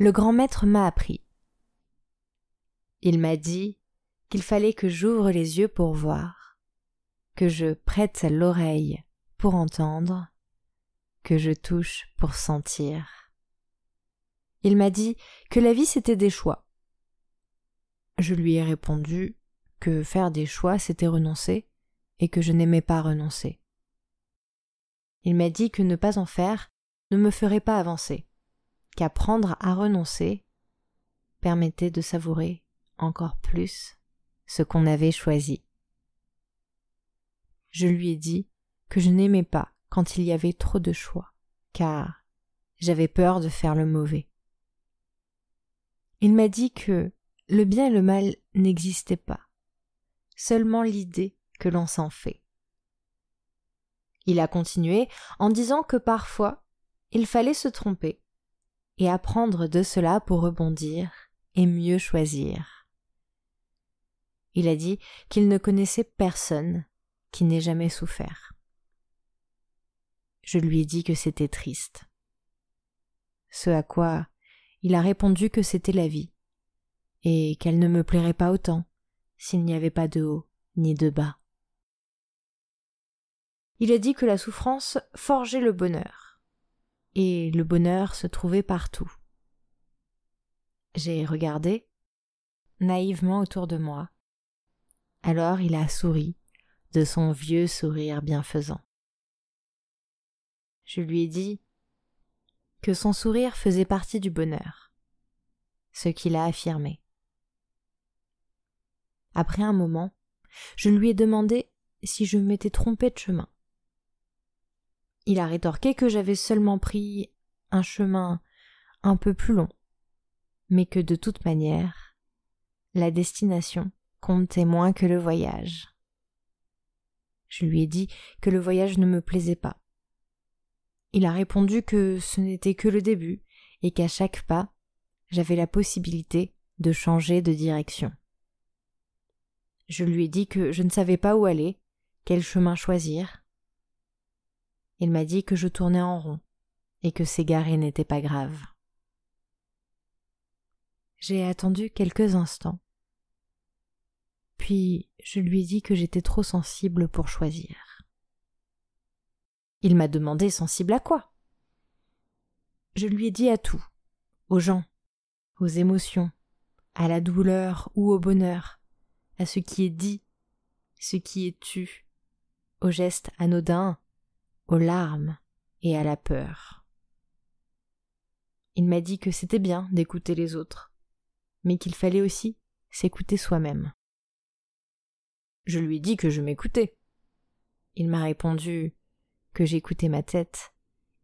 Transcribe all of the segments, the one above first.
Le grand maître m'a appris. Il m'a dit qu'il fallait que j'ouvre les yeux pour voir, que je prête l'oreille pour entendre, que je touche pour sentir. Il m'a dit que la vie c'était des choix. Je lui ai répondu que faire des choix c'était renoncer et que je n'aimais pas renoncer. Il m'a dit que ne pas en faire ne me ferait pas avancer qu'apprendre à renoncer permettait de savourer encore plus ce qu'on avait choisi. Je lui ai dit que je n'aimais pas quand il y avait trop de choix, car j'avais peur de faire le mauvais. Il m'a dit que le bien et le mal n'existaient pas, seulement l'idée que l'on s'en fait. Il a continué en disant que parfois il fallait se tromper, et apprendre de cela pour rebondir et mieux choisir. Il a dit qu'il ne connaissait personne qui n'ait jamais souffert. Je lui ai dit que c'était triste. Ce à quoi il a répondu que c'était la vie, et qu'elle ne me plairait pas autant s'il n'y avait pas de haut ni de bas. Il a dit que la souffrance forgeait le bonheur, et le bonheur se trouvait partout. J'ai regardé naïvement autour de moi. Alors il a souri de son vieux sourire bienfaisant. Je lui ai dit que son sourire faisait partie du bonheur, ce qu'il a affirmé. Après un moment, je lui ai demandé si je m'étais trompé de chemin. Il a rétorqué que j'avais seulement pris un chemin un peu plus long, mais que de toute manière, la destination comptait moins que le voyage. Je lui ai dit que le voyage ne me plaisait pas. Il a répondu que ce n'était que le début et qu'à chaque pas, j'avais la possibilité de changer de direction. Je lui ai dit que je ne savais pas où aller, quel chemin choisir, il m'a dit que je tournais en rond et que s'égarer n'était pas grave. J'ai attendu quelques instants. Puis je lui ai dit que j'étais trop sensible pour choisir. Il m'a demandé sensible à quoi? Je lui ai dit à tout, aux gens, aux émotions, à la douleur ou au bonheur, à ce qui est dit, ce qui est tu, aux gestes anodins aux larmes et à la peur. Il m'a dit que c'était bien d'écouter les autres, mais qu'il fallait aussi s'écouter soi-même. Je lui ai dit que je m'écoutais. Il m'a répondu que j'écoutais ma tête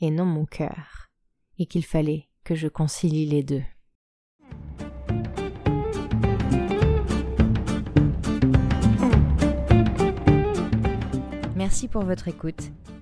et non mon cœur, et qu'il fallait que je concilie les deux. Merci pour votre écoute.